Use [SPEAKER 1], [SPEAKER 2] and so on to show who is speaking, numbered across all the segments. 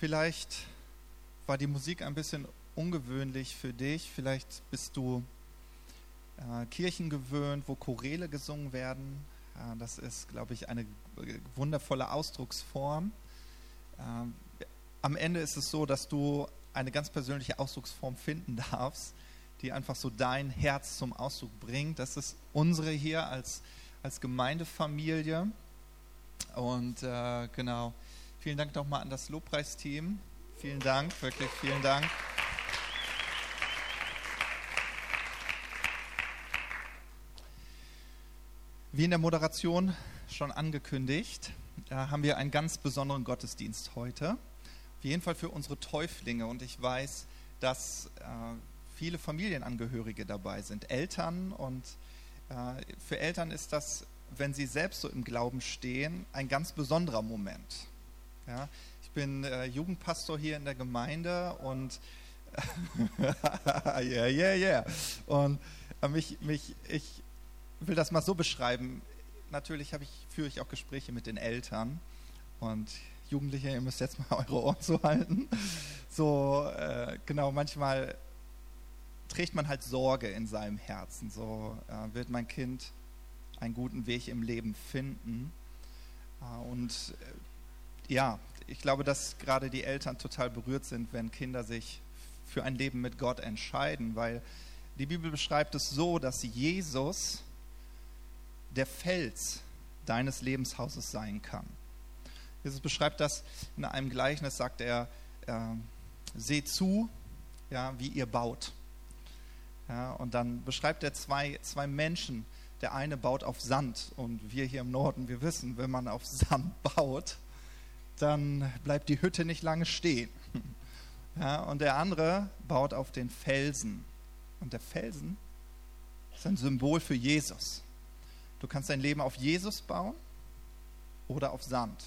[SPEAKER 1] Vielleicht war die Musik ein bisschen ungewöhnlich für dich. Vielleicht bist du äh, Kirchen gewöhnt, wo Choräle gesungen werden. Äh, das ist, glaube ich, eine wundervolle Ausdrucksform. Äh, am Ende ist es so, dass du eine ganz persönliche Ausdrucksform finden darfst, die einfach so dein Herz zum Ausdruck bringt. Das ist unsere hier als, als Gemeindefamilie. Und äh, genau, vielen Dank nochmal an das Lobpreisteam. Vielen Dank, wirklich vielen Dank. Wie in der Moderation schon angekündigt, haben wir einen ganz besonderen Gottesdienst heute. Auf jeden Fall für unsere Täuflinge. Und ich weiß, dass äh, viele Familienangehörige dabei sind, Eltern. Und äh, für Eltern ist das, wenn sie selbst so im Glauben stehen, ein ganz besonderer Moment. Ja, ich bin äh, Jugendpastor hier in der Gemeinde und yeah, yeah, yeah. Und äh, mich, mich, ich will das mal so beschreiben. Natürlich ich, führe ich auch Gespräche mit den Eltern und Jugendliche, ihr müsst jetzt mal eure Ohren zuhalten. So, äh, genau, manchmal trägt man halt Sorge in seinem Herzen. So äh, wird mein Kind einen guten Weg im Leben finden. Äh, und äh, ja, ich glaube, dass gerade die Eltern total berührt sind, wenn Kinder sich für ein Leben mit Gott entscheiden, weil die Bibel beschreibt es so, dass Jesus der Fels deines Lebenshauses sein kann. Jesus beschreibt das in einem Gleichnis, sagt er, äh, seht zu, ja, wie ihr baut. Ja, und dann beschreibt er zwei, zwei Menschen. Der eine baut auf Sand und wir hier im Norden, wir wissen, wenn man auf Sand baut, dann bleibt die Hütte nicht lange stehen. Ja, und der andere baut auf den Felsen. Und der Felsen ist ein Symbol für Jesus. Du kannst dein Leben auf Jesus bauen oder auf Sand.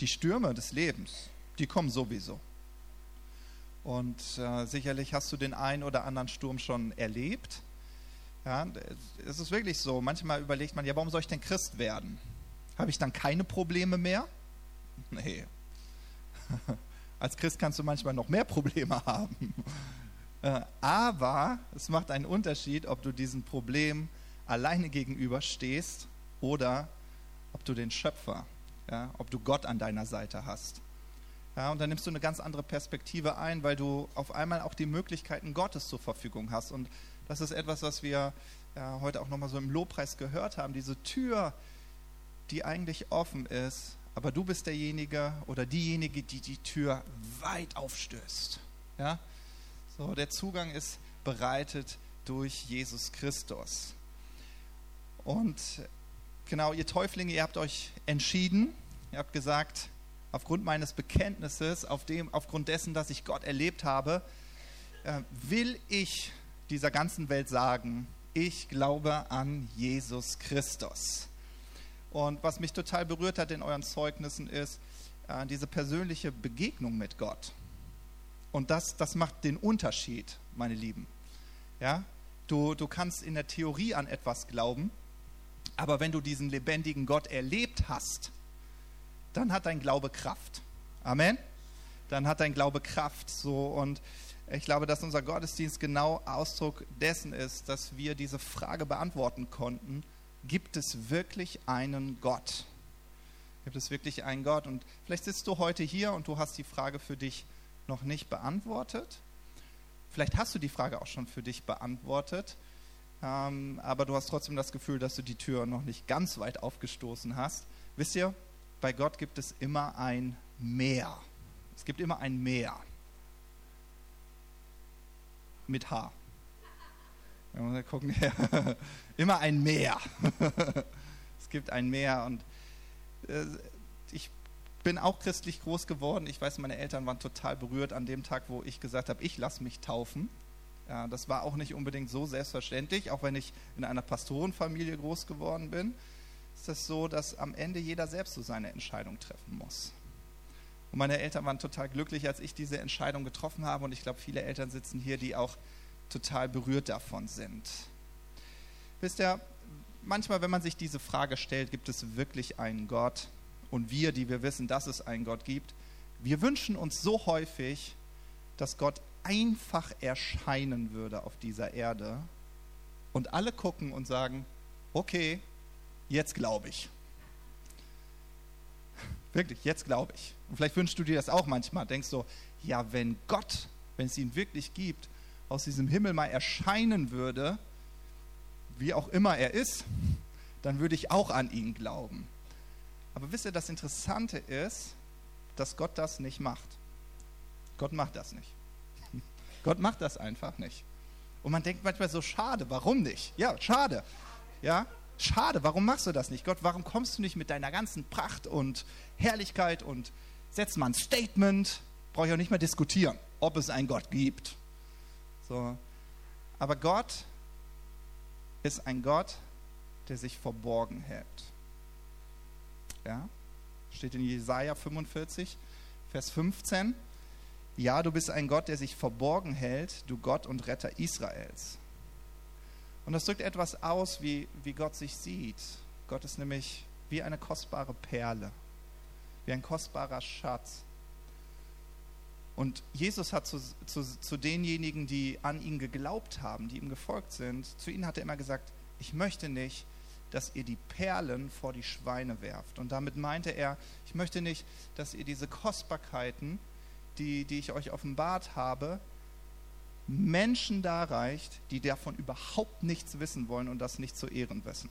[SPEAKER 1] Die Stürme des Lebens, die kommen sowieso. Und äh, sicherlich hast du den einen oder anderen Sturm schon erlebt. Ja, es ist wirklich so. Manchmal überlegt man, ja, warum soll ich denn Christ werden? Habe ich dann keine Probleme mehr? Nee. Als Christ kannst du manchmal noch mehr Probleme haben. Äh, aber es macht einen Unterschied, ob du diesem Problem alleine gegenüber stehst oder ob du den Schöpfer, ja, ob du Gott an deiner Seite hast. Ja, und dann nimmst du eine ganz andere Perspektive ein, weil du auf einmal auch die Möglichkeiten Gottes zur Verfügung hast. Und das ist etwas, was wir ja, heute auch nochmal so im Lobpreis gehört haben. Diese Tür, die eigentlich offen ist, aber du bist derjenige oder diejenige, die die Tür weit aufstößt. Ja? So, der Zugang ist bereitet durch Jesus Christus. Und genau, ihr Täuflinge, ihr habt euch entschieden, ihr habt gesagt, aufgrund meines Bekenntnisses, auf dem, aufgrund dessen, dass ich Gott erlebt habe, äh, will ich dieser ganzen Welt sagen, ich glaube an Jesus Christus. Und was mich total berührt hat in euren Zeugnissen ist äh, diese persönliche Begegnung mit Gott. Und das, das macht den Unterschied, meine Lieben. Ja? Du, du kannst in der Theorie an etwas glauben, aber wenn du diesen lebendigen Gott erlebt hast, dann hat dein Glaube Kraft. Amen. Dann hat dein Glaube Kraft. So und ich glaube, dass unser Gottesdienst genau Ausdruck dessen ist, dass wir diese Frage beantworten konnten: Gibt es wirklich einen Gott? Gibt es wirklich einen Gott? Und vielleicht sitzt du heute hier und du hast die Frage für dich noch nicht beantwortet. Vielleicht hast du die Frage auch schon für dich beantwortet ähm, aber du hast trotzdem das Gefühl, dass du die Tür noch nicht ganz weit aufgestoßen hast. Wisst ihr, bei Gott gibt es immer ein Meer. Es gibt immer ein Meer. Mit H. Mal gucken. immer ein Meer. es gibt ein Meer und äh, ich bin auch christlich groß geworden. Ich weiß, meine Eltern waren total berührt an dem Tag, wo ich gesagt habe, ich lasse mich taufen. Ja, das war auch nicht unbedingt so selbstverständlich, auch wenn ich in einer Pastorenfamilie groß geworden bin, ist es das so, dass am Ende jeder selbst so seine Entscheidung treffen muss. Und meine Eltern waren total glücklich, als ich diese Entscheidung getroffen habe. Und ich glaube, viele Eltern sitzen hier, die auch total berührt davon sind. Wisst ihr, manchmal, wenn man sich diese Frage stellt, gibt es wirklich einen Gott? Und wir, die wir wissen, dass es einen Gott gibt, Wir wünschen uns so häufig, dass Gott einfach erscheinen würde auf dieser Erde und alle gucken und sagen, okay, jetzt glaube ich. Wirklich, jetzt glaube ich. Und vielleicht wünschst du dir das auch manchmal. Denkst du, ja, wenn Gott, wenn es ihn wirklich gibt, aus diesem Himmel mal erscheinen würde, wie auch immer er ist, dann würde ich auch an ihn glauben. Aber wisst ihr, das Interessante ist, dass Gott das nicht macht. Gott macht das nicht. Gott macht das einfach nicht. Und man denkt manchmal so, schade, warum nicht? Ja, schade. Ja, schade, warum machst du das nicht? Gott, warum kommst du nicht mit deiner ganzen Pracht und Herrlichkeit und setzt mal ein Statement? Brauche ich auch nicht mehr diskutieren, ob es einen Gott gibt. So. Aber Gott ist ein Gott, der sich verborgen hält. Ja? Steht in Jesaja 45, Vers 15. Ja, du bist ein Gott, der sich verborgen hält, du Gott und Retter Israels. Und das drückt etwas aus, wie, wie Gott sich sieht. Gott ist nämlich wie eine kostbare Perle, wie ein kostbarer Schatz. Und Jesus hat zu, zu, zu denjenigen, die an ihn geglaubt haben, die ihm gefolgt sind, zu ihnen hat er immer gesagt, ich möchte nicht, dass ihr die Perlen vor die Schweine werft. Und damit meinte er, ich möchte nicht, dass ihr diese Kostbarkeiten, die, die ich euch offenbart habe, Menschen darreicht, die davon überhaupt nichts wissen wollen und das nicht zu Ehren wissen.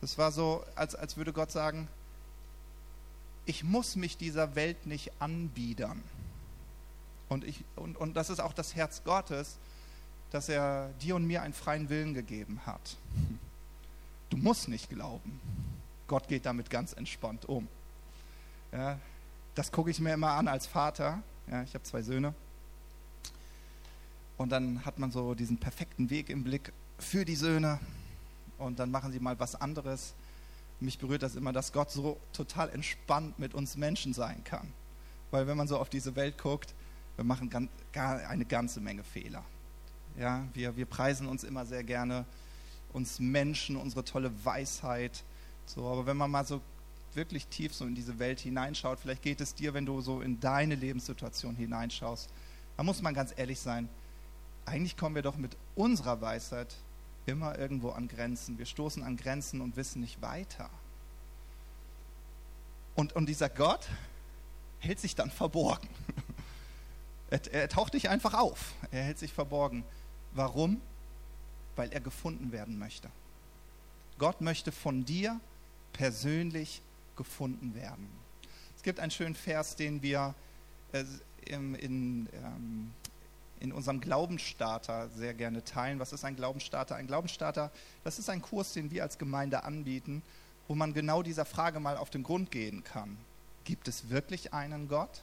[SPEAKER 1] Das war so, als, als würde Gott sagen, ich muss mich dieser Welt nicht anbiedern. Und, ich, und, und das ist auch das Herz Gottes, dass er dir und mir einen freien Willen gegeben hat. Du musst nicht glauben. Gott geht damit ganz entspannt um. Ja, das gucke ich mir immer an als Vater. Ja, ich habe zwei Söhne. Und dann hat man so diesen perfekten Weg im Blick für die Söhne. Und dann machen sie mal was anderes. Mich berührt das immer, dass Gott so total entspannt mit uns Menschen sein kann. Weil wenn man so auf diese Welt guckt, wir machen eine ganze Menge Fehler. Ja, wir, wir preisen uns immer sehr gerne, uns Menschen, unsere tolle Weisheit. So, aber wenn man mal so wirklich tief so in diese Welt hineinschaut, vielleicht geht es dir, wenn du so in deine Lebenssituation hineinschaust, da muss man ganz ehrlich sein, eigentlich kommen wir doch mit unserer Weisheit immer irgendwo an Grenzen. Wir stoßen an Grenzen und wissen nicht weiter. Und, und dieser Gott hält sich dann verborgen. Er, er taucht nicht einfach auf, er hält sich verborgen. Warum? Weil er gefunden werden möchte. Gott möchte von dir persönlich gefunden werden. Es gibt einen schönen Vers, den wir äh, in, ähm, in unserem Glaubensstarter sehr gerne teilen. Was ist ein Glaubensstarter? Ein Glaubensstarter, das ist ein Kurs, den wir als Gemeinde anbieten, wo man genau dieser Frage mal auf den Grund gehen kann. Gibt es wirklich einen Gott?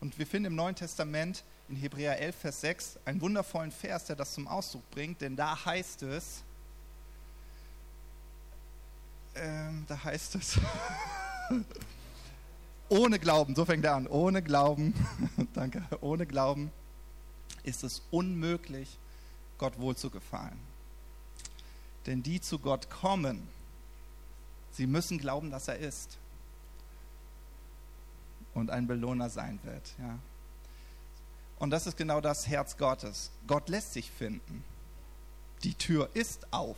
[SPEAKER 1] Und wir finden im Neuen Testament in Hebräer 11, Vers 6 einen wundervollen Vers, der das zum Ausdruck bringt, denn da heißt es, ähm, da heißt es, ohne Glauben, so fängt er an, ohne Glauben, danke, ohne Glauben ist es unmöglich, Gott wohl zu gefallen. Denn die zu Gott kommen, sie müssen glauben, dass er ist und ein Belohner sein wird. Ja. Und das ist genau das Herz Gottes. Gott lässt sich finden. Die Tür ist auf,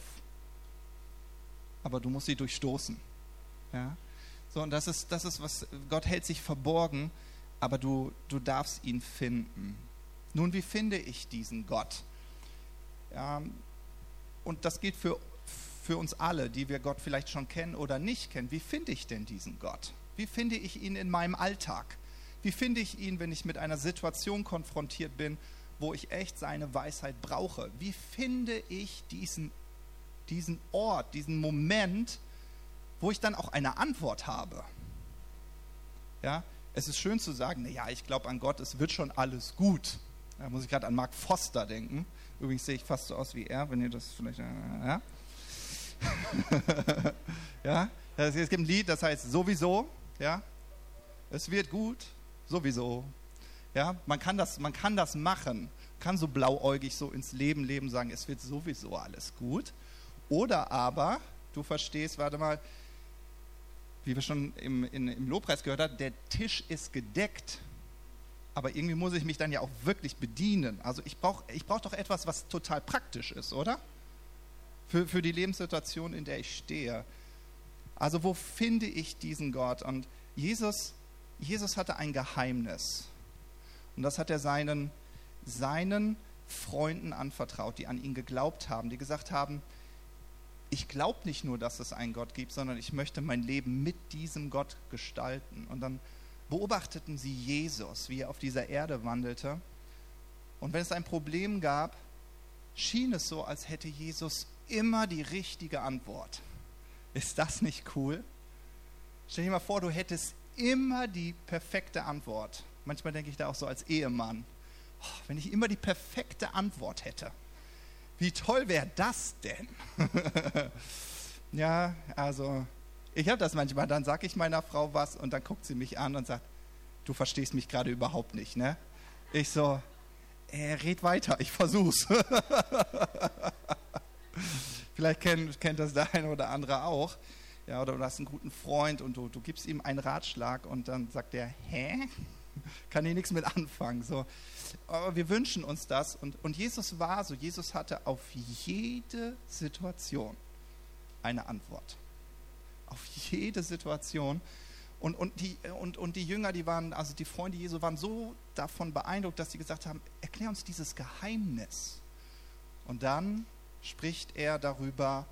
[SPEAKER 1] aber du musst sie durchstoßen. Ja. So, und das ist, das ist was, Gott hält sich verborgen, aber du, du darfst ihn finden. Nun, wie finde ich diesen Gott? Ja, und das gilt für, für uns alle, die wir Gott vielleicht schon kennen oder nicht kennen. Wie finde ich denn diesen Gott? Wie finde ich ihn in meinem Alltag? Wie finde ich ihn, wenn ich mit einer Situation konfrontiert bin, wo ich echt seine Weisheit brauche? Wie finde ich diesen, diesen Ort, diesen Moment, wo ich dann auch eine Antwort habe. Ja, es ist schön zu sagen, ja, ich glaube an Gott, es wird schon alles gut. Da muss ich gerade an Mark Foster denken. Übrigens sehe ich fast so aus wie er, wenn ihr das vielleicht, ja. ja, es gibt ein Lied, das heißt sowieso, ja, es wird gut, sowieso. Ja, man kann das, man kann das machen, kann so blauäugig so ins Leben leben, sagen, es wird sowieso alles gut. Oder aber, du verstehst, warte mal, wie wir schon im, in, im Lobpreis gehört haben, der Tisch ist gedeckt. Aber irgendwie muss ich mich dann ja auch wirklich bedienen. Also ich brauche ich brauch doch etwas, was total praktisch ist, oder? Für, für die Lebenssituation, in der ich stehe. Also wo finde ich diesen Gott? Und Jesus, Jesus hatte ein Geheimnis. Und das hat er seinen, seinen Freunden anvertraut, die an ihn geglaubt haben, die gesagt haben, ich glaube nicht nur, dass es einen Gott gibt, sondern ich möchte mein Leben mit diesem Gott gestalten. Und dann beobachteten sie Jesus, wie er auf dieser Erde wandelte. Und wenn es ein Problem gab, schien es so, als hätte Jesus immer die richtige Antwort. Ist das nicht cool? Stell dir mal vor, du hättest immer die perfekte Antwort. Manchmal denke ich da auch so als Ehemann, oh, wenn ich immer die perfekte Antwort hätte. Wie toll wäre das denn? ja, also ich habe das manchmal, dann sage ich meiner Frau was und dann guckt sie mich an und sagt, du verstehst mich gerade überhaupt nicht, ne? Ich so, äh, red weiter, ich versuch's. Vielleicht kennt, kennt das der eine oder andere auch. Ja, oder du hast einen guten Freund und du, du gibst ihm einen Ratschlag und dann sagt er, hä? Kann ich nichts mit anfangen. So. Aber wir wünschen uns das. Und, und Jesus war so. Jesus hatte auf jede Situation eine Antwort. Auf jede Situation. Und, und, die, und, und die Jünger, die waren, also die Freunde Jesu, waren so davon beeindruckt, dass sie gesagt haben: Erklär uns dieses Geheimnis. Und dann spricht er darüber,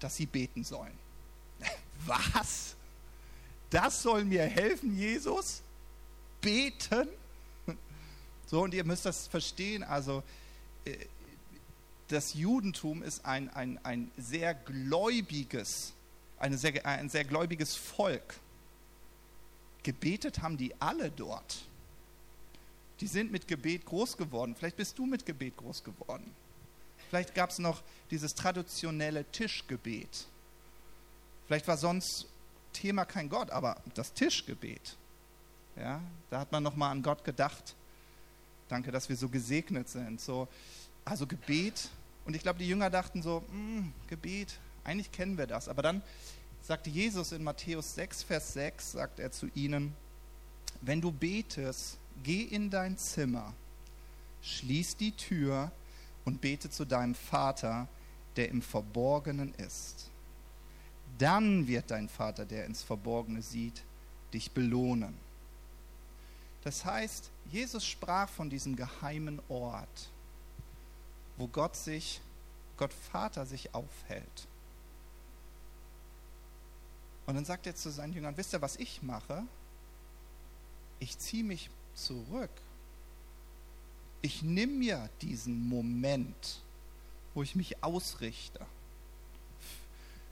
[SPEAKER 1] dass sie beten sollen. Was? Das soll mir helfen, Jesus? Beten? So, und ihr müsst das verstehen, also äh, das Judentum ist ein, ein, ein sehr gläubiges, eine sehr, ein sehr gläubiges Volk. Gebetet haben die alle dort. Die sind mit Gebet groß geworden. Vielleicht bist du mit Gebet groß geworden. Vielleicht gab es noch dieses traditionelle Tischgebet. Vielleicht war sonst Thema kein Gott, aber das Tischgebet. Ja, da hat man nochmal an Gott gedacht Danke, dass wir so gesegnet sind. So, also Gebet. Und ich glaube, die Jünger dachten so, hm, Gebet, eigentlich kennen wir das. Aber dann sagte Jesus in Matthäus 6, Vers 6, sagt er zu ihnen, wenn du betest, geh in dein Zimmer, schließ die Tür und bete zu deinem Vater, der im Verborgenen ist. Dann wird dein Vater, der ins Verborgene sieht, dich belohnen. Das heißt, Jesus sprach von diesem geheimen Ort, wo Gott sich, Gott Vater sich aufhält. Und dann sagt er zu seinen Jüngern, wisst ihr, was ich mache? Ich ziehe mich zurück. Ich nehme mir diesen Moment, wo ich mich ausrichte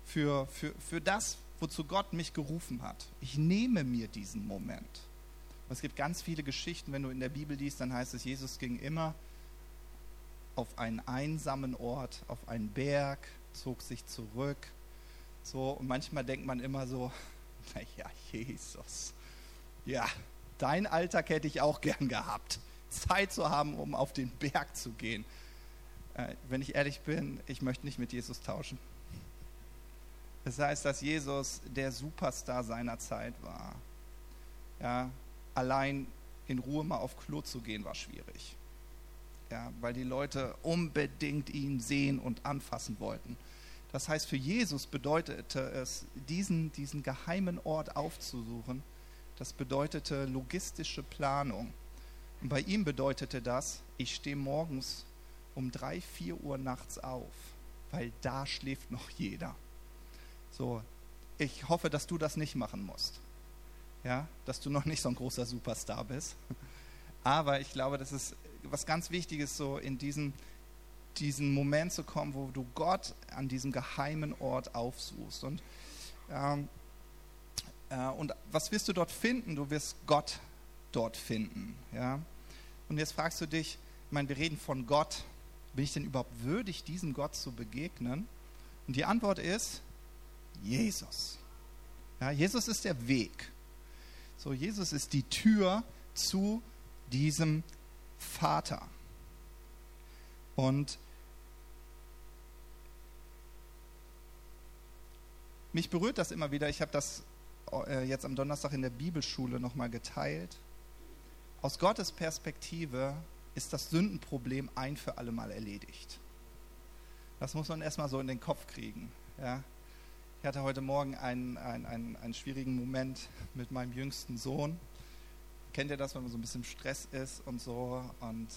[SPEAKER 1] für, für, für das, wozu Gott mich gerufen hat. Ich nehme mir diesen Moment. Es gibt ganz viele Geschichten, wenn du in der Bibel liest, dann heißt es, Jesus ging immer auf einen einsamen Ort, auf einen Berg, zog sich zurück. So, und manchmal denkt man immer so, naja, Jesus, ja, dein Alltag hätte ich auch gern gehabt. Zeit zu haben, um auf den Berg zu gehen. Äh, wenn ich ehrlich bin, ich möchte nicht mit Jesus tauschen. Das heißt, dass Jesus der Superstar seiner Zeit war. Ja, allein in Ruhe mal auf Klo zu gehen, war schwierig. Ja, weil die Leute unbedingt ihn sehen und anfassen wollten. Das heißt, für Jesus bedeutete es, diesen, diesen geheimen Ort aufzusuchen, das bedeutete logistische Planung. Und bei ihm bedeutete das, ich stehe morgens um drei, vier Uhr nachts auf, weil da schläft noch jeder. So, ich hoffe, dass du das nicht machen musst ja, dass du noch nicht so ein großer Superstar bist. Aber ich glaube, das ist was ganz Wichtiges, so in diesen, diesen Moment zu kommen, wo du Gott an diesem geheimen Ort aufsuchst. Und, ähm, äh, und was wirst du dort finden? Du wirst Gott dort finden. Ja? Und jetzt fragst du dich, ich meine, wir reden von Gott. Bin ich denn überhaupt würdig, diesem Gott zu begegnen? Und die Antwort ist Jesus. Ja, Jesus ist der Weg. So, Jesus ist die Tür zu diesem Vater. Und mich berührt das immer wieder. Ich habe das äh, jetzt am Donnerstag in der Bibelschule nochmal geteilt. Aus Gottes Perspektive ist das Sündenproblem ein für alle Mal erledigt. Das muss man erstmal so in den Kopf kriegen. Ja? Ich hatte heute Morgen einen, einen, einen, einen schwierigen Moment mit meinem jüngsten Sohn. Kennt ihr das, wenn man so ein bisschen Stress ist und so? Und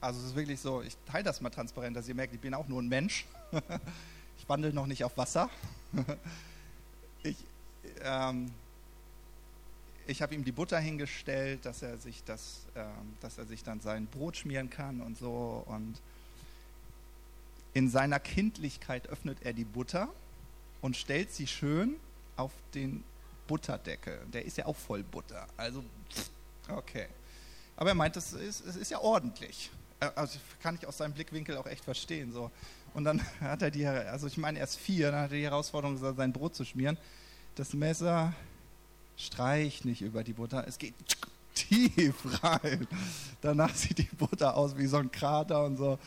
[SPEAKER 1] also es ist wirklich so, ich teile das mal transparent, dass ihr merkt, ich bin auch nur ein Mensch. Ich wandle noch nicht auf Wasser. Ich, ähm, ich habe ihm die Butter hingestellt, dass er sich das, ähm, dass er sich dann sein Brot schmieren kann und so. Und in seiner Kindlichkeit öffnet er die Butter und stellt sie schön auf den Butterdeckel. Der ist ja auch voll Butter. Also, okay. Aber er meint, es ist, es ist ja ordentlich. Äh, also kann ich aus seinem Blickwinkel auch echt verstehen. So. Und dann hat er die, also ich meine, er ist vier, dann hat er die Herausforderung, sein Brot zu schmieren. Das Messer streicht nicht über die Butter, es geht tief rein. Danach sieht die Butter aus wie so ein Krater und so.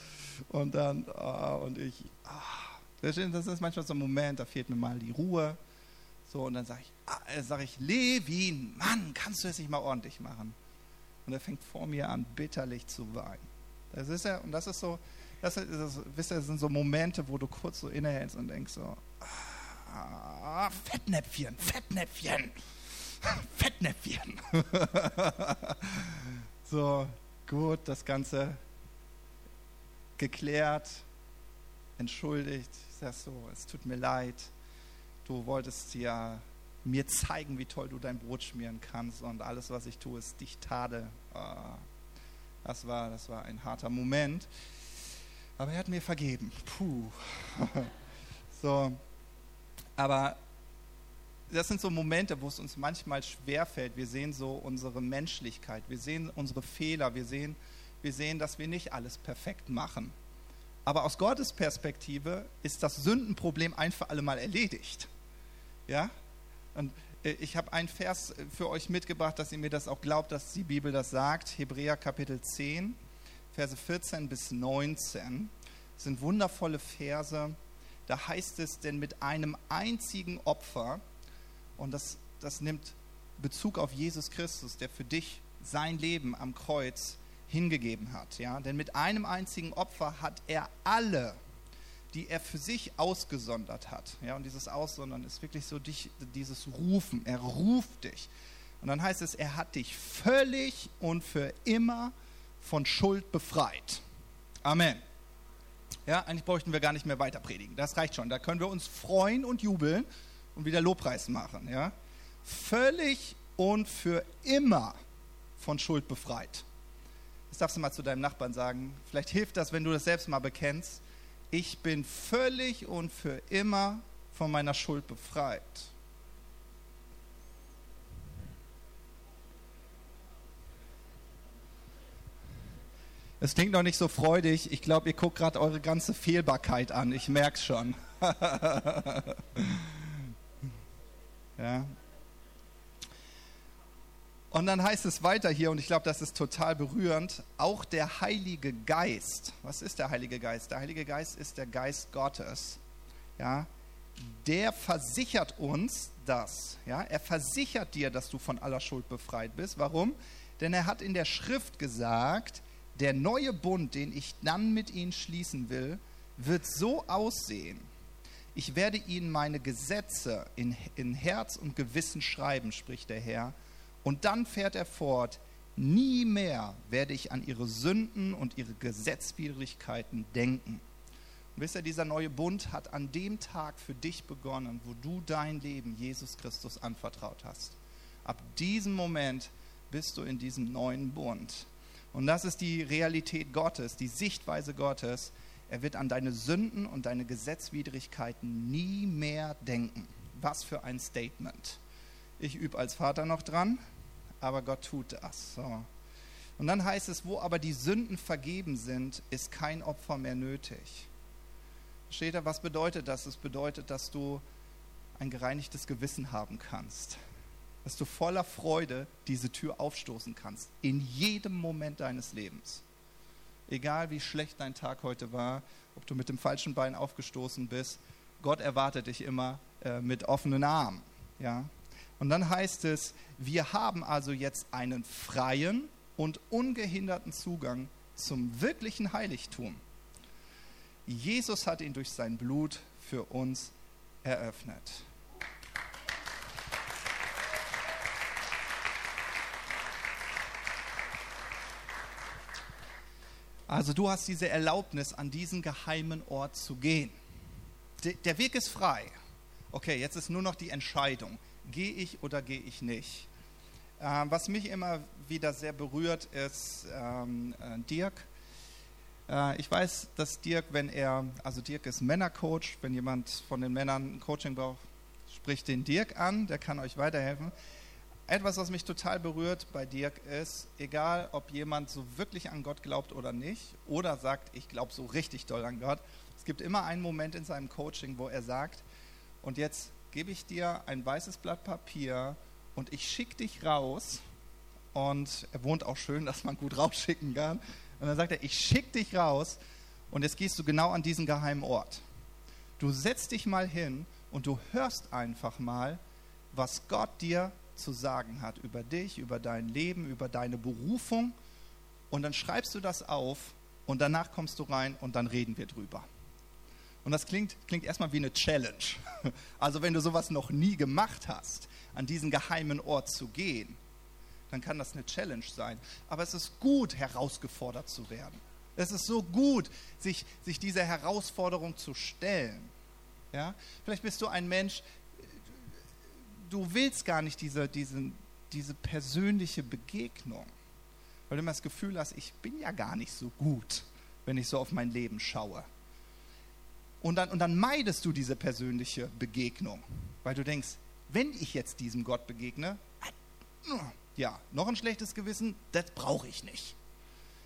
[SPEAKER 1] Und dann, oh, und ich, oh. das ist manchmal so ein Moment, da fehlt mir mal die Ruhe. So, und dann sage ich, ah, sag ich, Levin, Mann, kannst du es nicht mal ordentlich machen? Und er fängt vor mir an, bitterlich zu weinen. Das ist ja, und das ist so, das, ist, das, wisst ihr, das sind so Momente, wo du kurz so innehältst und denkst so, ah, Fettnäpfchen, Fettnäpfchen, Fettnäpfchen. so, gut, das Ganze geklärt, entschuldigt. Ich sag so, es tut mir leid. Du wolltest ja mir zeigen, wie toll du dein Brot schmieren kannst und alles, was ich tue, ist dich tade. Ah, das war, das war ein harter Moment. Aber er hat mir vergeben. Puh. so. Aber das sind so Momente, wo es uns manchmal schwerfällt. Wir sehen so unsere Menschlichkeit, wir sehen unsere Fehler, wir sehen, wir sehen, dass wir nicht alles perfekt machen. Aber aus Gottes Perspektive ist das Sündenproblem ein für alle Mal erledigt. Ja? Und äh, ich habe einen Vers für euch mitgebracht, dass ihr mir das auch glaubt, dass die Bibel das sagt. Hebräer Kapitel 10, Verse 14 bis 19 sind wundervolle Verse. Da heißt es, denn mit einem einzigen Opfer, und das, das nimmt Bezug auf Jesus Christus, der für dich sein Leben am Kreuz hingegeben hat. Ja? Denn mit einem einzigen Opfer hat er alle, die er für sich ausgesondert hat. Ja? Und dieses Aussondern ist wirklich so dich, dieses Rufen. Er ruft dich. Und dann heißt es, er hat dich völlig und für immer von Schuld befreit. Amen. Ja, eigentlich bräuchten wir gar nicht mehr weiter predigen. Das reicht schon. Da können wir uns freuen und jubeln und wieder Lobpreis machen. Ja? Völlig und für immer von Schuld befreit. Das darfst du mal zu deinem Nachbarn sagen. Vielleicht hilft das, wenn du das selbst mal bekennst. Ich bin völlig und für immer von meiner Schuld befreit. Es klingt noch nicht so freudig. Ich glaube, ihr guckt gerade eure ganze Fehlbarkeit an. Ich merke es schon. ja. Und dann heißt es weiter hier, und ich glaube, das ist total berührend, auch der Heilige Geist. Was ist der Heilige Geist? Der Heilige Geist ist der Geist Gottes. Ja, der versichert uns das. Ja, er versichert dir, dass du von aller Schuld befreit bist. Warum? Denn er hat in der Schrift gesagt, der neue Bund, den ich dann mit ihnen schließen will, wird so aussehen. Ich werde ihnen meine Gesetze in, in Herz und Gewissen schreiben, spricht der Herr. Und dann fährt er fort, nie mehr werde ich an ihre Sünden und ihre Gesetzwidrigkeiten denken. Und wisst ihr, dieser neue Bund hat an dem Tag für dich begonnen, wo du dein Leben Jesus Christus anvertraut hast. Ab diesem Moment bist du in diesem neuen Bund. Und das ist die Realität Gottes, die Sichtweise Gottes. Er wird an deine Sünden und deine Gesetzwidrigkeiten nie mehr denken. Was für ein Statement. Ich übe als Vater noch dran, aber Gott tut das. So. Und dann heißt es, wo aber die Sünden vergeben sind, ist kein Opfer mehr nötig. Steht da, was bedeutet das? Es bedeutet, dass du ein gereinigtes Gewissen haben kannst dass du voller Freude diese Tür aufstoßen kannst. In jedem Moment deines Lebens. Egal wie schlecht dein Tag heute war, ob du mit dem falschen Bein aufgestoßen bist, Gott erwartet dich immer äh, mit offenen Armen. Ja? Und dann heißt es, wir haben also jetzt einen freien und ungehinderten Zugang zum wirklichen Heiligtum. Jesus hat ihn durch sein Blut für uns eröffnet. Also du hast diese Erlaubnis, an diesen geheimen Ort zu gehen. Der Weg ist frei. Okay, jetzt ist nur noch die Entscheidung. Gehe ich oder gehe ich nicht? Ähm, was mich immer wieder sehr berührt, ist ähm, äh, Dirk. Äh, ich weiß, dass Dirk, wenn er, also Dirk ist Männercoach, wenn jemand von den Männern Coaching braucht, spricht den Dirk an, der kann euch weiterhelfen. Etwas, was mich total berührt bei Dirk ist, egal ob jemand so wirklich an Gott glaubt oder nicht, oder sagt, ich glaube so richtig doll an Gott, es gibt immer einen Moment in seinem Coaching, wo er sagt, und jetzt gebe ich dir ein weißes Blatt Papier und ich schicke dich raus. Und er wohnt auch schön, dass man gut rausschicken kann. Und dann sagt er, ich schicke dich raus und jetzt gehst du genau an diesen geheimen Ort. Du setzt dich mal hin und du hörst einfach mal, was Gott dir zu sagen hat über dich, über dein Leben, über deine Berufung. Und dann schreibst du das auf und danach kommst du rein und dann reden wir drüber. Und das klingt, klingt erstmal wie eine Challenge. Also wenn du sowas noch nie gemacht hast, an diesen geheimen Ort zu gehen, dann kann das eine Challenge sein. Aber es ist gut, herausgefordert zu werden. Es ist so gut, sich, sich dieser Herausforderung zu stellen. Ja? Vielleicht bist du ein Mensch, du willst gar nicht diese, diese, diese persönliche Begegnung, weil du immer das Gefühl hast, ich bin ja gar nicht so gut, wenn ich so auf mein Leben schaue. Und dann, und dann meidest du diese persönliche Begegnung, weil du denkst, wenn ich jetzt diesem Gott begegne, ja, noch ein schlechtes Gewissen, das brauche ich nicht.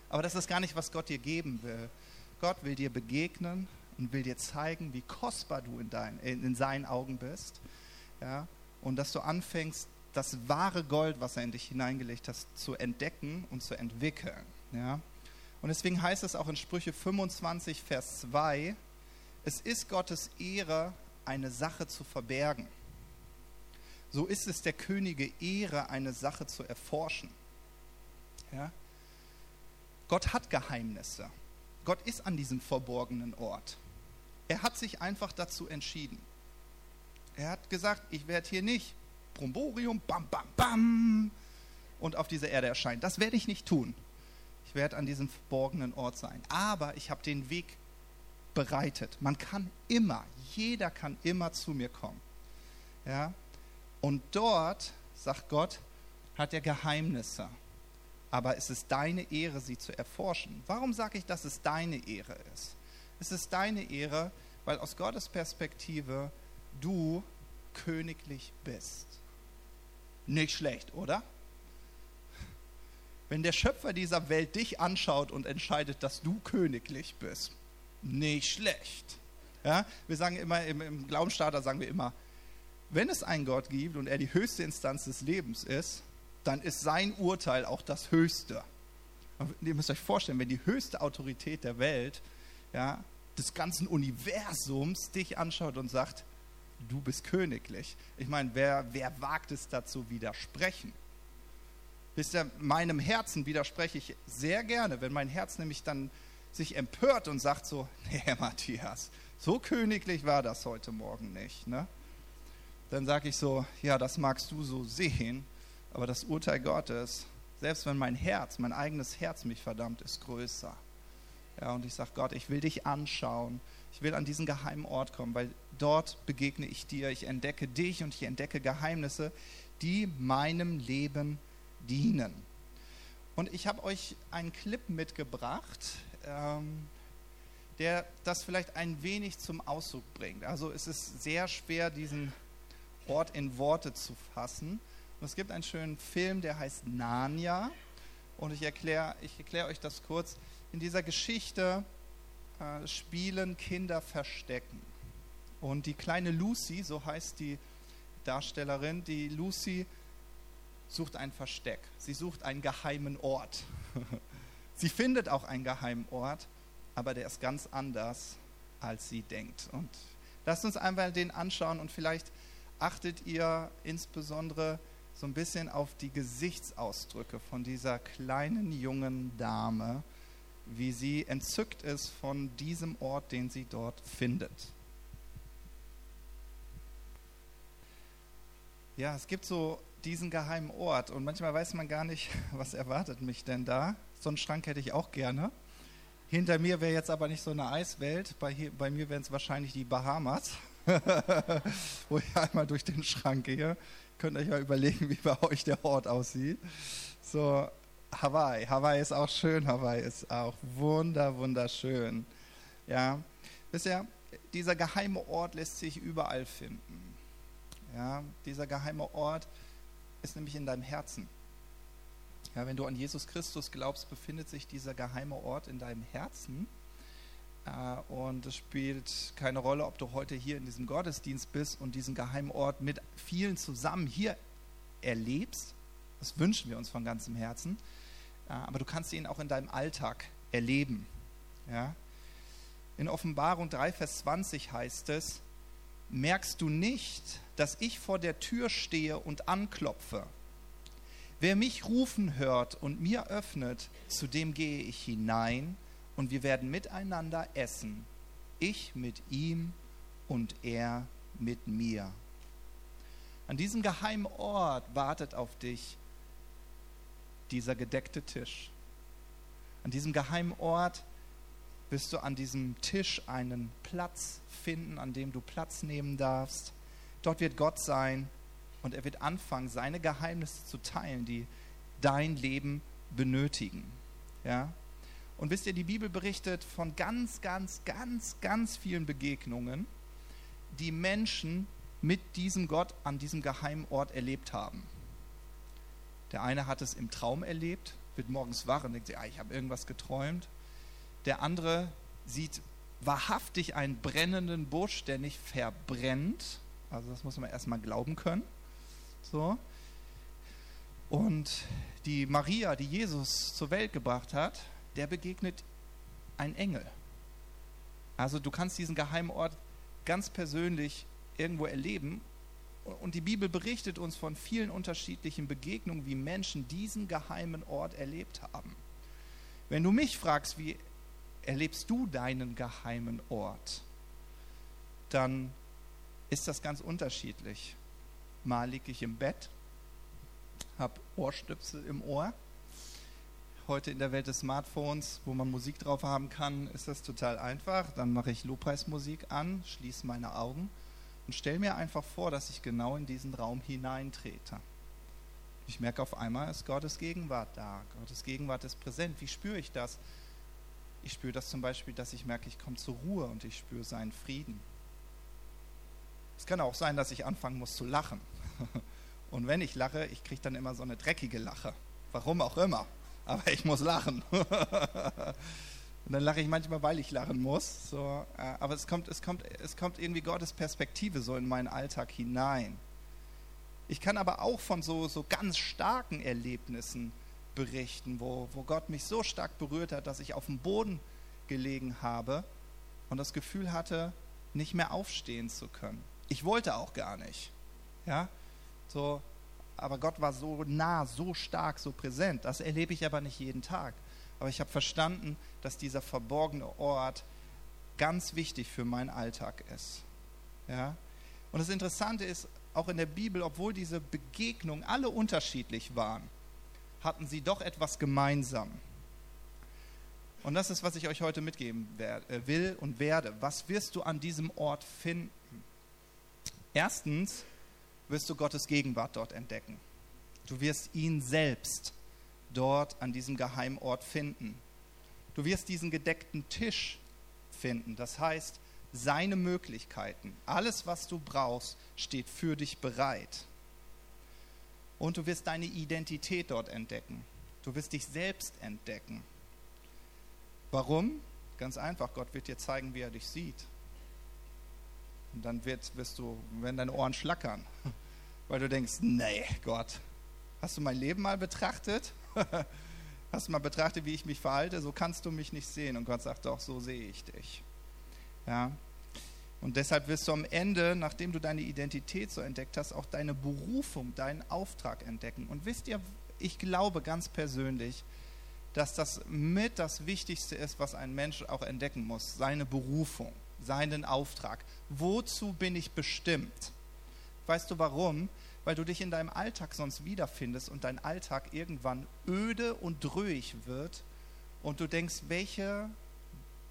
[SPEAKER 1] Aber das ist gar nicht, was Gott dir geben will. Gott will dir begegnen und will dir zeigen, wie kostbar du in, dein, in, in seinen Augen bist. Ja, und dass du anfängst, das wahre Gold, was er in dich hineingelegt hat, zu entdecken und zu entwickeln. Ja? Und deswegen heißt es auch in Sprüche 25, Vers 2, es ist Gottes Ehre, eine Sache zu verbergen. So ist es der Könige Ehre, eine Sache zu erforschen. Ja? Gott hat Geheimnisse. Gott ist an diesem verborgenen Ort. Er hat sich einfach dazu entschieden. Er hat gesagt, ich werde hier nicht Bromborium, bam, bam, bam und auf dieser Erde erscheinen. Das werde ich nicht tun. Ich werde an diesem verborgenen Ort sein. Aber ich habe den Weg bereitet. Man kann immer, jeder kann immer zu mir kommen. Ja? Und dort, sagt Gott, hat er Geheimnisse. Aber es ist deine Ehre, sie zu erforschen. Warum sage ich, dass es deine Ehre ist? Es ist deine Ehre, weil aus Gottes Perspektive du königlich bist. Nicht schlecht, oder? Wenn der Schöpfer dieser Welt dich anschaut und entscheidet, dass du königlich bist, nicht schlecht. Ja, wir sagen immer, im, im Glaubensstarter sagen wir immer, wenn es einen Gott gibt und er die höchste Instanz des Lebens ist, dann ist sein Urteil auch das höchste. Ihr müsst euch vorstellen, wenn die höchste Autorität der Welt, ja, des ganzen Universums dich anschaut und sagt, du bist königlich. Ich meine, wer, wer wagt es dazu widersprechen? Wisst ihr, meinem Herzen widerspreche ich sehr gerne, wenn mein Herz nämlich dann sich empört und sagt so, nee, Matthias, so königlich war das heute Morgen nicht. Ne? Dann sage ich so, ja, das magst du so sehen, aber das Urteil Gottes, selbst wenn mein Herz, mein eigenes Herz mich verdammt, ist größer. Ja, und ich sage, Gott, ich will dich anschauen. Ich will an diesen geheimen Ort kommen, weil dort begegne ich dir. Ich entdecke dich und ich entdecke Geheimnisse, die meinem Leben dienen. Und ich habe euch einen Clip mitgebracht, ähm, der das vielleicht ein wenig zum Ausdruck bringt. Also es ist sehr schwer, diesen Ort in Worte zu fassen. Und es gibt einen schönen Film, der heißt Narnia. Und ich erkläre ich erklär euch das kurz. In dieser Geschichte äh, spielen Kinder Verstecken. Und die kleine Lucy, so heißt die Darstellerin, die Lucy sucht ein Versteck. Sie sucht einen geheimen Ort. Sie findet auch einen geheimen Ort, aber der ist ganz anders, als sie denkt. Und lasst uns einmal den anschauen und vielleicht achtet ihr insbesondere so ein bisschen auf die Gesichtsausdrücke von dieser kleinen jungen Dame, wie sie entzückt ist von diesem Ort, den sie dort findet. Ja, es gibt so diesen geheimen Ort und manchmal weiß man gar nicht, was erwartet mich denn da. So einen Schrank hätte ich auch gerne. Hinter mir wäre jetzt aber nicht so eine Eiswelt, bei, hier, bei mir wären es wahrscheinlich die Bahamas, wo ich einmal durch den Schrank gehe. Könnt ihr euch mal überlegen, wie bei euch der Ort aussieht. So, Hawaii. Hawaii ist auch schön, Hawaii ist auch wunder, wunderschön. Ja, ihr, dieser geheime Ort lässt sich überall finden. Ja, dieser geheime Ort ist nämlich in deinem Herzen. Ja, wenn du an Jesus Christus glaubst, befindet sich dieser geheime Ort in deinem Herzen. Äh, und es spielt keine Rolle, ob du heute hier in diesem Gottesdienst bist und diesen geheimen Ort mit vielen zusammen hier erlebst. Das wünschen wir uns von ganzem Herzen. Äh, aber du kannst ihn auch in deinem Alltag erleben. Ja? In Offenbarung 3, Vers 20 heißt es, merkst du nicht, dass ich vor der Tür stehe und anklopfe? Wer mich rufen hört und mir öffnet, zu dem gehe ich hinein und wir werden miteinander essen. Ich mit ihm und er mit mir. An diesem geheimen Ort wartet auf dich dieser gedeckte Tisch. An diesem geheimen Ort wirst du an diesem Tisch einen Platz finden, an dem du Platz nehmen darfst. Dort wird Gott sein und er wird anfangen, seine Geheimnisse zu teilen, die dein Leben benötigen. Ja? Und wisst ihr, die Bibel berichtet von ganz, ganz, ganz, ganz vielen Begegnungen, die Menschen mit diesem Gott an diesem geheimen Ort erlebt haben. Der eine hat es im Traum erlebt, wird morgens wach und denkt sich, ah, ich habe irgendwas geträumt. Der andere sieht wahrhaftig einen brennenden Busch, der nicht verbrennt. Also das muss man erstmal glauben können. So. Und die Maria, die Jesus zur Welt gebracht hat, der begegnet ein Engel. Also du kannst diesen geheimen Ort ganz persönlich irgendwo erleben. Und die Bibel berichtet uns von vielen unterschiedlichen Begegnungen, wie Menschen diesen geheimen Ort erlebt haben. Wenn du mich fragst, wie erlebst du deinen geheimen Ort, dann ist das ganz unterschiedlich. Mal liege ich im Bett, habe Ohrstöpsel im Ohr. Heute in der Welt des Smartphones, wo man Musik drauf haben kann, ist das total einfach. Dann mache ich Lobpreismusik an, schließe meine Augen und stelle mir einfach vor, dass ich genau in diesen Raum hineintrete. Ich merke auf einmal, ist Gottes Gegenwart da. Gottes Gegenwart ist präsent. Wie spüre ich das? Ich spüre das zum Beispiel, dass ich merke, ich komme zur Ruhe und ich spüre seinen Frieden. Es kann auch sein, dass ich anfangen muss zu lachen. Und wenn ich lache, ich kriege dann immer so eine dreckige Lache. Warum auch immer. Aber ich muss lachen. Und dann lache ich manchmal, weil ich lachen muss. So, äh, aber es kommt, es, kommt, es kommt irgendwie Gottes Perspektive so in meinen Alltag hinein. Ich kann aber auch von so, so ganz starken Erlebnissen berichten, wo, wo Gott mich so stark berührt hat, dass ich auf dem Boden gelegen habe und das Gefühl hatte, nicht mehr aufstehen zu können. Ich wollte auch gar nicht. Ja, so, aber Gott war so nah, so stark, so präsent. Das erlebe ich aber nicht jeden Tag. Aber ich habe verstanden, dass dieser verborgene Ort ganz wichtig für meinen Alltag ist. Ja? Und das Interessante ist, auch in der Bibel, obwohl diese Begegnungen alle unterschiedlich waren, hatten sie doch etwas gemeinsam. Und das ist, was ich euch heute mitgeben äh, will und werde. Was wirst du an diesem Ort finden? Erstens, wirst du Gottes Gegenwart dort entdecken. Du wirst ihn selbst dort an diesem geheimen Ort finden. Du wirst diesen gedeckten Tisch finden. Das heißt, seine Möglichkeiten, alles, was du brauchst, steht für dich bereit. Und du wirst deine Identität dort entdecken. Du wirst dich selbst entdecken. Warum? Ganz einfach, Gott wird dir zeigen, wie er dich sieht. Und dann wird, wirst du, werden deine Ohren schlackern, weil du denkst, nee, Gott, hast du mein Leben mal betrachtet? Hast du mal betrachtet, wie ich mich verhalte? So kannst du mich nicht sehen. Und Gott sagt, doch, so sehe ich dich. Ja. Und deshalb wirst du am Ende, nachdem du deine Identität so entdeckt hast, auch deine Berufung, deinen Auftrag entdecken. Und wisst ihr, ich glaube ganz persönlich, dass das mit das Wichtigste ist, was ein Mensch auch entdecken muss. Seine Berufung, seinen Auftrag. Wozu bin ich bestimmt? Weißt du warum? Weil du dich in deinem Alltag sonst wiederfindest und dein Alltag irgendwann öde und dröhig wird und du denkst, welche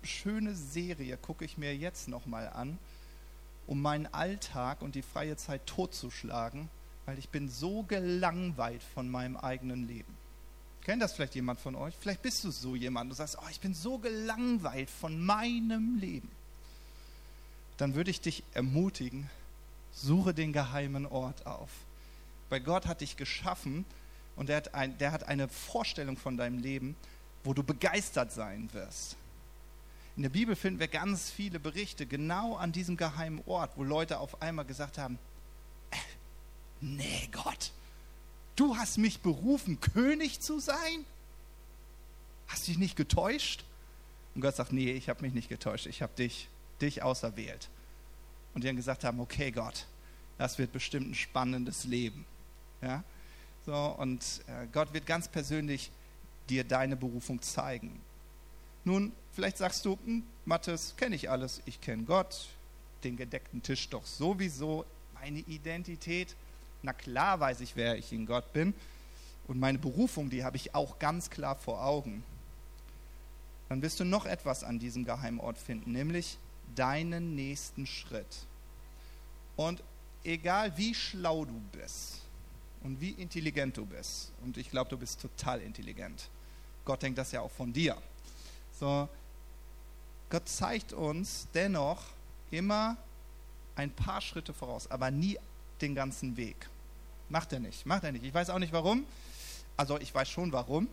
[SPEAKER 1] schöne Serie gucke ich mir jetzt nochmal an, um meinen Alltag und die freie Zeit totzuschlagen, weil ich bin so gelangweilt von meinem eigenen Leben. Kennt das vielleicht jemand von euch? Vielleicht bist du so jemand. Du sagst, oh, ich bin so gelangweilt von meinem Leben. Dann würde ich dich ermutigen, suche den geheimen Ort auf. Weil Gott hat dich geschaffen und der hat, ein, der hat eine Vorstellung von deinem Leben, wo du begeistert sein wirst. In der Bibel finden wir ganz viele Berichte genau an diesem geheimen Ort, wo Leute auf einmal gesagt haben, äh, nee Gott, du hast mich berufen, König zu sein? Hast dich nicht getäuscht? Und Gott sagt, nee, ich habe mich nicht getäuscht, ich habe dich, dich auserwählt. Und die dann gesagt haben, okay Gott, das wird bestimmt ein spannendes Leben. Ja? So, und äh, Gott wird ganz persönlich dir deine Berufung zeigen. Nun, vielleicht sagst du, hm, Mathis, kenne ich alles, ich kenne Gott, den gedeckten Tisch doch sowieso, meine Identität, na klar weiß ich, wer ich in Gott bin und meine Berufung, die habe ich auch ganz klar vor Augen. Dann wirst du noch etwas an diesem Geheimort finden, nämlich deinen nächsten Schritt. Und egal wie schlau du bist und wie intelligent du bist, und ich glaube, du bist total intelligent, Gott denkt das ja auch von dir. So, Gott zeigt uns dennoch immer ein paar Schritte voraus, aber nie den ganzen Weg. Macht er nicht, macht er nicht. Ich weiß auch nicht warum. Also ich weiß schon warum.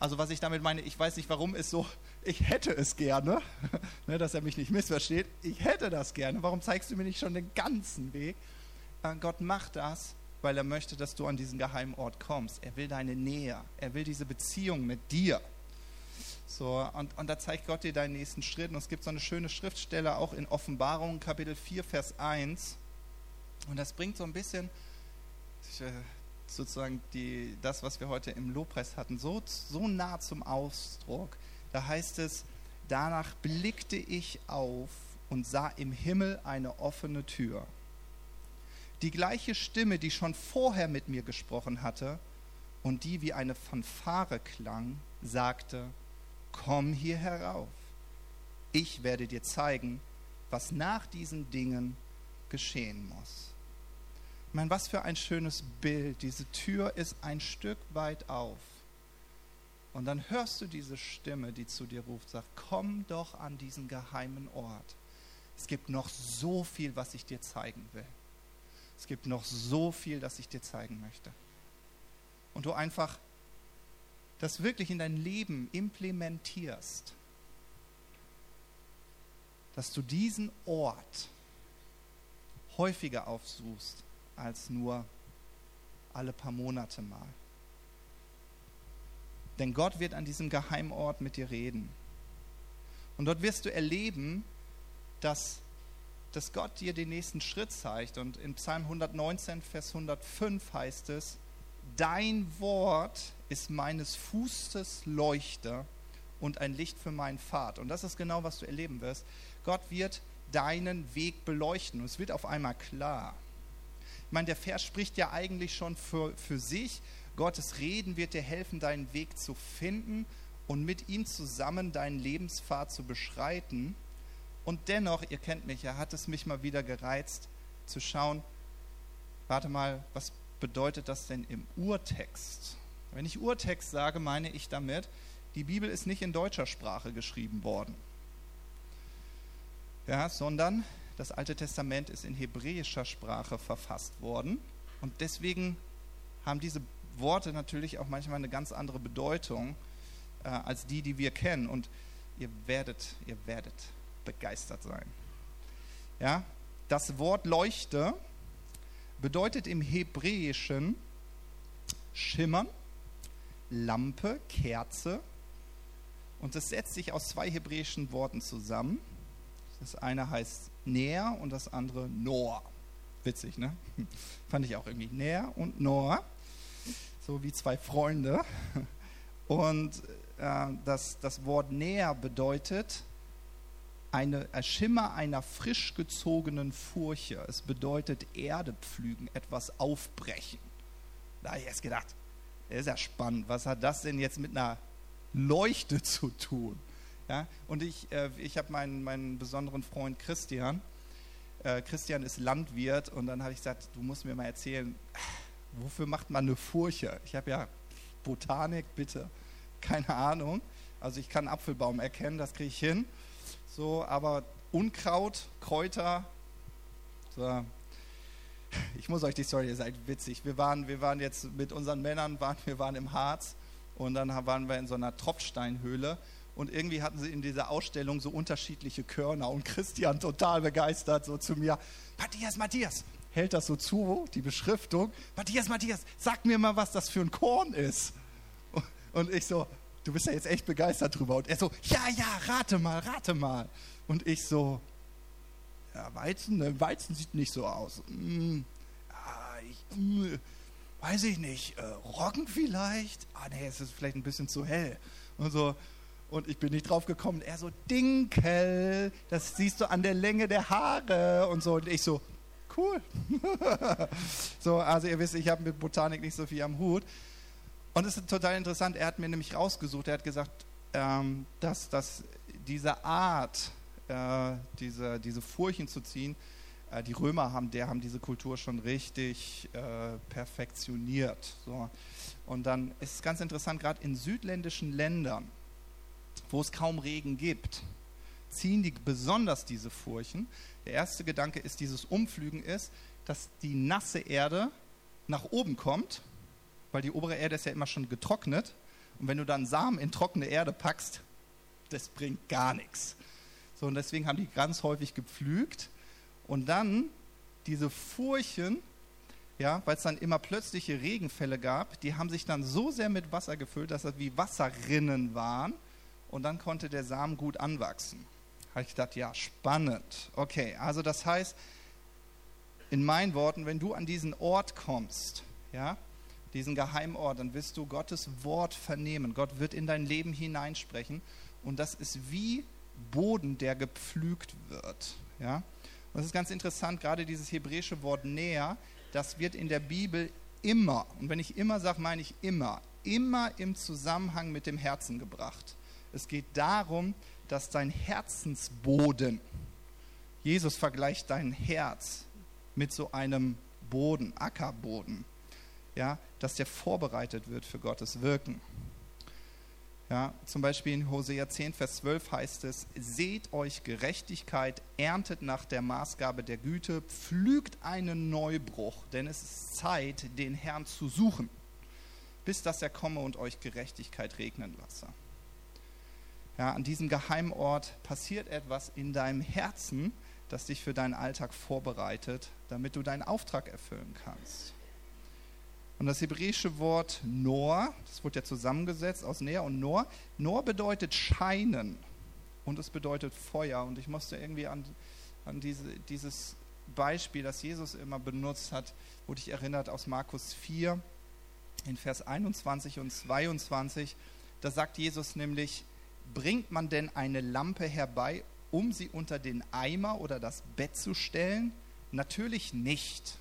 [SPEAKER 1] Also was ich damit meine, ich weiß nicht warum, ist so, ich hätte es gerne, ne, dass er mich nicht missversteht. Ich hätte das gerne. Warum zeigst du mir nicht schon den ganzen Weg? Äh, Gott macht das, weil er möchte, dass du an diesen geheimen Ort kommst. Er will deine Nähe. Er will diese Beziehung mit dir. So, und, und da zeigt Gott dir deinen nächsten Schritt. Und es gibt so eine schöne Schriftstelle auch in Offenbarung, Kapitel 4, Vers 1. Und das bringt so ein bisschen äh, sozusagen die, das, was wir heute im Lobpreis hatten, so, so nah zum Ausdruck. Da heißt es, danach blickte ich auf und sah im Himmel eine offene Tür. Die gleiche Stimme, die schon vorher mit mir gesprochen hatte und die wie eine Fanfare klang, sagte, komm hier herauf. Ich werde dir zeigen, was nach diesen Dingen geschehen muss. Ich meine, was für ein schönes Bild. Diese Tür ist ein Stück weit auf. Und dann hörst du diese Stimme, die zu dir ruft, sagt, komm doch an diesen geheimen Ort. Es gibt noch so viel, was ich dir zeigen will. Es gibt noch so viel, das ich dir zeigen möchte. Und du einfach das wirklich in dein Leben implementierst, dass du diesen Ort häufiger aufsuchst als nur alle paar Monate mal. Denn Gott wird an diesem Geheimort mit dir reden. Und dort wirst du erleben, dass, dass Gott dir den nächsten Schritt zeigt. Und in Psalm 119, Vers 105 heißt es, Dein Wort ist meines Fußes Leuchter und ein Licht für meinen Pfad. Und das ist genau, was du erleben wirst. Gott wird deinen Weg beleuchten und es wird auf einmal klar. Ich meine, der Vers spricht ja eigentlich schon für, für sich. Gottes Reden wird dir helfen, deinen Weg zu finden und mit ihm zusammen deinen Lebenspfad zu beschreiten. Und dennoch, ihr kennt mich ja, hat es mich mal wieder gereizt zu schauen, warte mal, was bedeutet das denn im Urtext? Wenn ich Urtext sage, meine ich damit, die Bibel ist nicht in deutscher Sprache geschrieben worden, ja, sondern das Alte Testament ist in hebräischer Sprache verfasst worden. Und deswegen haben diese Worte natürlich auch manchmal eine ganz andere Bedeutung äh, als die, die wir kennen. Und ihr werdet, ihr werdet begeistert sein. Ja, das Wort Leuchte bedeutet im Hebräischen schimmern, Lampe, Kerze. Und das setzt sich aus zwei hebräischen Worten zusammen. Das eine heißt Näher und das andere Noah. Witzig, ne? Fand ich auch irgendwie. Näher und Noah. So wie zwei Freunde. Und äh, das, das Wort näher bedeutet eine, ein Schimmer einer frisch gezogenen Furche. Es bedeutet Erde pflügen, etwas aufbrechen. Da habe ich erst gedacht, das ist ja spannend. Was hat das denn jetzt mit einer Leuchte zu tun? Ja, und ich, äh, ich habe meinen, meinen besonderen Freund Christian. Äh, Christian ist Landwirt und dann habe ich gesagt, du musst mir mal erzählen, wofür macht man eine Furche? Ich habe ja Botanik, bitte, keine Ahnung. Also ich kann Apfelbaum erkennen, das kriege ich hin. So, aber Unkraut, Kräuter, so. Ich muss euch die Story, ihr seid witzig. Wir waren, wir waren jetzt mit unseren Männern, waren, wir waren im Harz und dann waren wir in so einer Tropfsteinhöhle und irgendwie hatten sie in dieser Ausstellung so unterschiedliche Körner und Christian total begeistert so zu mir, Matthias, Matthias, hält das so zu, die Beschriftung, Matthias, Matthias, sag mir mal, was das für ein Korn ist. Und ich so, du bist ja jetzt echt begeistert drüber. Und er so, ja, ja, rate mal, rate mal. Und ich so, ja, Weizen, ne, Weizen sieht nicht so aus. Hm, ja, ich, hm, weiß ich nicht, äh, Roggen vielleicht? Ah, nee, es ist vielleicht ein bisschen zu hell. Und so, und ich bin nicht drauf gekommen. Er so, Dinkel, das siehst du an der Länge der Haare und so. Und ich so, cool. so, also ihr wisst, ich habe mit Botanik nicht so viel am Hut. Und es ist total interessant, er hat mir nämlich rausgesucht, er hat gesagt, ähm, dass, dass diese Art, äh, diese, diese Furchen zu ziehen, äh, die Römer haben, der haben diese Kultur schon richtig äh, perfektioniert. So. Und dann ist es ganz interessant, gerade in südländischen Ländern, wo es kaum Regen gibt, ziehen die besonders diese Furchen. Der erste Gedanke ist, dieses Umflügen ist, dass die nasse Erde nach oben kommt weil die obere Erde ist ja immer schon getrocknet. Und wenn du dann Samen in trockene Erde packst, das bringt gar nichts. So, und deswegen haben die ganz häufig gepflügt. Und dann diese Furchen, ja, weil es dann immer plötzliche Regenfälle gab, die haben sich dann so sehr mit Wasser gefüllt, dass das wie Wasserrinnen waren. Und dann konnte der Samen gut anwachsen. Habe ich gedacht, ja, spannend. Okay, also das heißt, in meinen Worten, wenn du an diesen Ort kommst, ja, diesen Geheimort, dann wirst du Gottes Wort vernehmen. Gott wird in dein Leben hineinsprechen und das ist wie Boden, der gepflügt wird. Ja? Und das ist ganz interessant, gerade dieses hebräische Wort näher, das wird in der Bibel immer, und wenn ich immer sage, meine ich immer, immer im Zusammenhang mit dem Herzen gebracht. Es geht darum, dass dein Herzensboden, Jesus vergleicht dein Herz mit so einem Boden, Ackerboden ja, dass der vorbereitet wird für Gottes Wirken. Ja, zum Beispiel in Hosea 10, Vers 12 heißt es, seht euch Gerechtigkeit, erntet nach der Maßgabe der Güte, pflügt einen Neubruch, denn es ist Zeit, den Herrn zu suchen, bis dass er komme und euch Gerechtigkeit regnen lasse. Ja, an diesem Geheimort passiert etwas in deinem Herzen, das dich für deinen Alltag vorbereitet, damit du deinen Auftrag erfüllen kannst. Und das hebräische Wort Nor, das wurde ja zusammengesetzt aus Ner und Nor. Nor bedeutet scheinen und es bedeutet Feuer. Und ich musste irgendwie an, an diese, dieses Beispiel, das Jesus immer benutzt hat, wurde ich erinnert aus Markus 4 in Vers 21 und 22. Da sagt Jesus nämlich, bringt man denn eine Lampe herbei, um sie unter den Eimer oder das Bett zu stellen? Natürlich nicht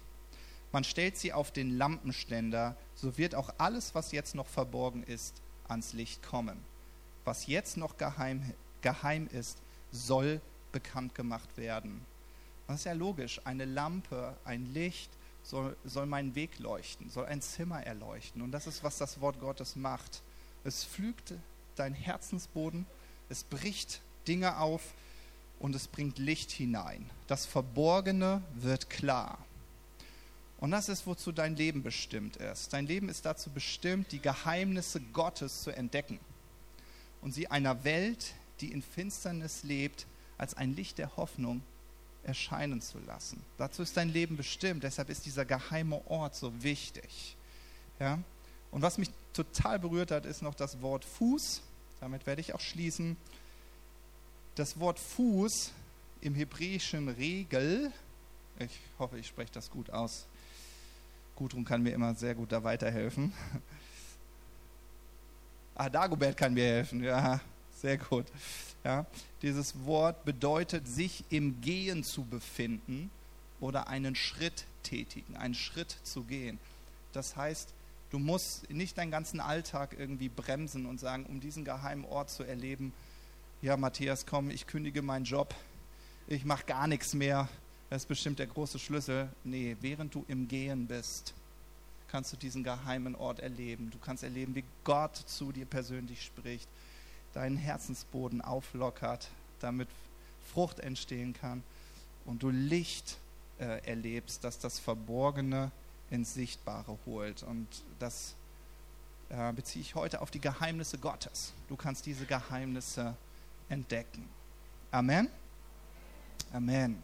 [SPEAKER 1] man stellt sie auf den Lampenständer, so wird auch alles, was jetzt noch verborgen ist, ans Licht kommen. Was jetzt noch geheim, geheim ist, soll bekannt gemacht werden. Das ist ja logisch. Eine Lampe, ein Licht soll, soll meinen Weg leuchten, soll ein Zimmer erleuchten. Und das ist, was das Wort Gottes macht. Es pflügt dein Herzensboden, es bricht Dinge auf und es bringt Licht hinein. Das Verborgene wird klar. Und das ist, wozu dein Leben bestimmt ist. Dein Leben ist dazu bestimmt, die Geheimnisse Gottes zu entdecken und sie einer Welt, die in Finsternis lebt, als ein Licht der Hoffnung erscheinen zu lassen. Dazu ist dein Leben bestimmt. Deshalb ist dieser geheime Ort so wichtig. Ja? Und was mich total berührt hat, ist noch das Wort Fuß. Damit werde ich auch schließen. Das Wort Fuß im hebräischen Regel, ich hoffe, ich spreche das gut aus. Gudrun kann mir immer sehr gut da weiterhelfen. Ah, Dagobert kann mir helfen, ja, sehr gut. Ja, dieses Wort bedeutet, sich im Gehen zu befinden oder einen Schritt tätigen, einen Schritt zu gehen. Das heißt, du musst nicht deinen ganzen Alltag irgendwie bremsen und sagen, um diesen geheimen Ort zu erleben, ja, Matthias, komm, ich kündige meinen Job, ich mache gar nichts mehr, das ist bestimmt der große Schlüssel. Nee, während du im Gehen bist, kannst du diesen geheimen Ort erleben. Du kannst erleben, wie Gott zu dir persönlich spricht, deinen Herzensboden auflockert, damit Frucht entstehen kann und du Licht äh, erlebst, dass das Verborgene ins Sichtbare holt. Und das äh, beziehe ich heute auf die Geheimnisse Gottes. Du kannst diese Geheimnisse entdecken. Amen. Amen.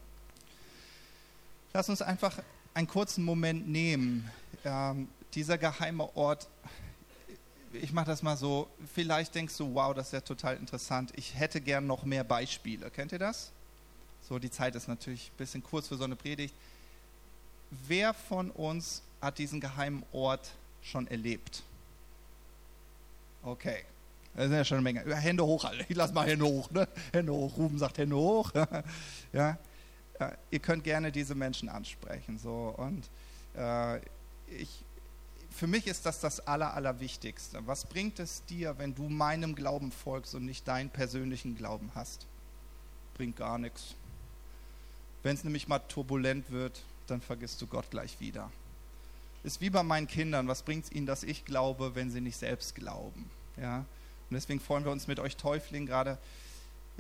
[SPEAKER 1] Lass uns einfach einen kurzen Moment nehmen. Ähm, dieser geheime Ort, ich mache das mal so, vielleicht denkst du, wow, das ist ja total interessant. Ich hätte gern noch mehr Beispiele. Kennt ihr das? So, die Zeit ist natürlich ein bisschen kurz für so eine Predigt. Wer von uns hat diesen geheimen Ort schon erlebt? Okay, das sind ja schon eine Menge. Hände hoch, alle. Ich lass mal Hände hoch. Ne? Hände hoch. Ruben sagt Hände hoch. ja. Ihr könnt gerne diese Menschen ansprechen. So. Und äh, ich, für mich ist das das Aller, Allerwichtigste. Was bringt es dir, wenn du meinem Glauben folgst und nicht deinen persönlichen Glauben hast? Bringt gar nichts. Wenn es nämlich mal turbulent wird, dann vergisst du Gott gleich wieder. Ist wie bei meinen Kindern. Was bringt es ihnen, dass ich glaube, wenn sie nicht selbst glauben? Ja? Und deswegen freuen wir uns mit euch Täuflingen, gerade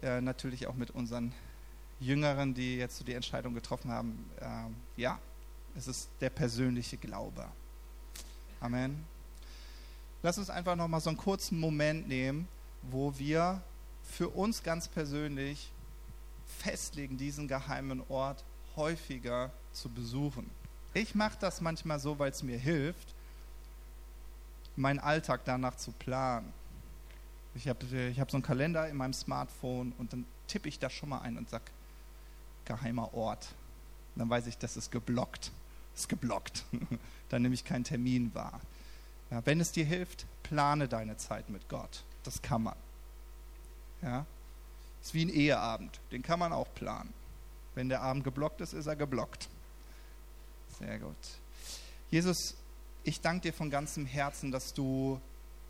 [SPEAKER 1] äh, natürlich auch mit unseren Jüngeren, die jetzt so die Entscheidung getroffen haben. Äh, ja, es ist der persönliche Glaube. Amen. Lass uns einfach noch mal so einen kurzen Moment nehmen, wo wir für uns ganz persönlich festlegen, diesen geheimen Ort häufiger zu besuchen. Ich mache das manchmal so, weil es mir hilft, meinen Alltag danach zu planen. Ich habe ich hab so einen Kalender in meinem Smartphone und dann tippe ich das schon mal ein und sage, geheimer Ort. Und dann weiß ich, das ist geblockt. Ist geblockt. dann nehme ich keinen Termin wahr. Ja, wenn es dir hilft, plane deine Zeit mit Gott. Das kann man. Ja, ist wie ein Eheabend, den kann man auch planen. Wenn der Abend geblockt ist, ist er geblockt. Sehr gut. Jesus, ich danke dir von ganzem Herzen, dass du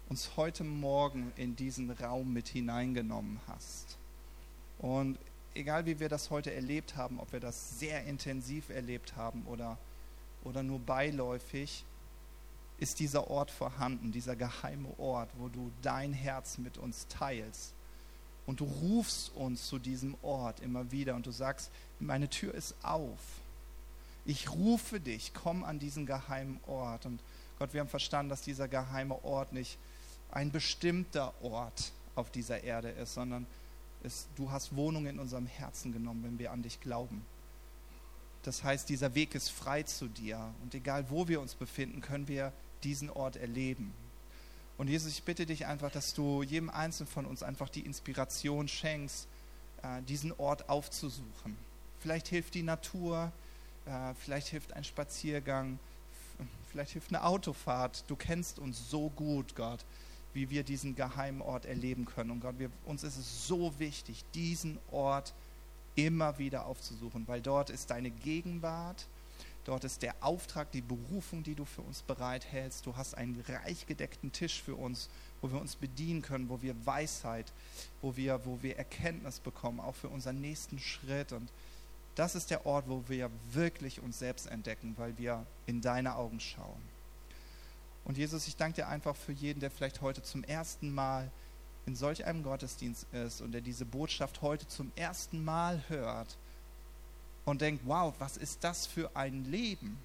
[SPEAKER 1] uns heute Morgen in diesen Raum mit hineingenommen hast. Und egal wie wir das heute erlebt haben, ob wir das sehr intensiv erlebt haben oder, oder nur beiläufig, ist dieser Ort vorhanden, dieser geheime Ort, wo du dein Herz mit uns teilst und du rufst uns zu diesem Ort immer wieder und du sagst, meine Tür ist auf. Ich rufe dich, komm an diesen geheimen Ort. Und Gott, wir haben verstanden, dass dieser geheime Ort nicht ein bestimmter Ort auf dieser Erde ist, sondern es, du hast Wohnung in unserem Herzen genommen, wenn wir an dich glauben. Das heißt, dieser Weg ist frei zu dir. Und egal wo wir uns befinden, können wir diesen Ort erleben. Und Jesus, ich bitte dich einfach, dass du jedem Einzelnen von uns einfach die Inspiration schenkst, äh, diesen Ort aufzusuchen. Vielleicht hilft die Natur, äh, vielleicht hilft ein Spaziergang, vielleicht hilft eine Autofahrt. Du kennst uns so gut, Gott, wie wir diesen geheimen Ort erleben können. Und Gott, wir, uns ist es so wichtig, diesen Ort immer wieder aufzusuchen, weil dort ist deine Gegenwart, Dort ist der Auftrag, die Berufung, die du für uns bereithältst. Du hast einen reich gedeckten Tisch für uns, wo wir uns bedienen können, wo wir Weisheit, wo wir, wo wir Erkenntnis bekommen, auch für unseren nächsten Schritt. Und das ist der Ort, wo wir wirklich uns selbst entdecken, weil wir in deine Augen schauen. Und Jesus, ich danke dir einfach für jeden, der vielleicht heute zum ersten Mal in solch einem Gottesdienst ist und der diese Botschaft heute zum ersten Mal hört und denkt, wow, was ist das für ein Leben?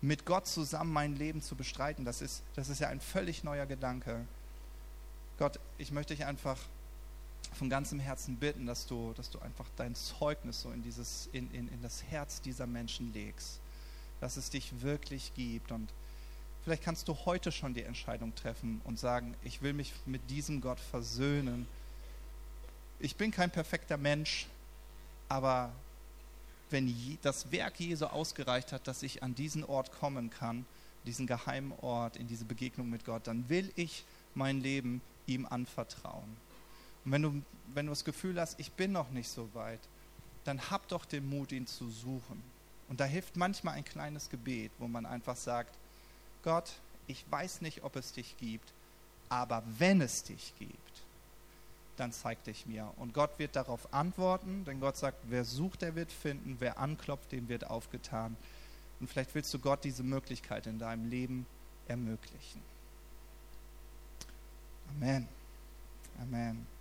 [SPEAKER 1] Mit Gott zusammen mein Leben zu bestreiten, das ist, das ist ja ein völlig neuer Gedanke. Gott, ich möchte dich einfach von ganzem Herzen bitten, dass du, dass du einfach dein Zeugnis so in, dieses, in, in, in das Herz dieser Menschen legst, dass es dich wirklich gibt. Und vielleicht kannst du heute schon die Entscheidung treffen und sagen, ich will mich mit diesem Gott versöhnen. Ich bin kein perfekter Mensch, Aber wenn das Werk Jesu ausgereicht hat, dass ich an diesen Ort kommen kann, diesen geheimen Ort, in diese Begegnung mit Gott, dann will ich mein Leben ihm anvertrauen. Und wenn du, wenn du das Gefühl hast, ich bin noch nicht so weit, dann hab doch den Mut, ihn zu suchen. Und da hilft manchmal ein kleines Gebet, wo man einfach sagt, Gott, ich weiß nicht, ob es dich gibt, aber wenn es dich gibt, dann zeig dich mir. Und Gott wird darauf antworten, denn Gott sagt, wer sucht, der wird finden, wer anklopft, dem wird aufgetan. Und vielleicht willst du Gott diese Möglichkeit in deinem Leben ermöglichen. Amen. Amen.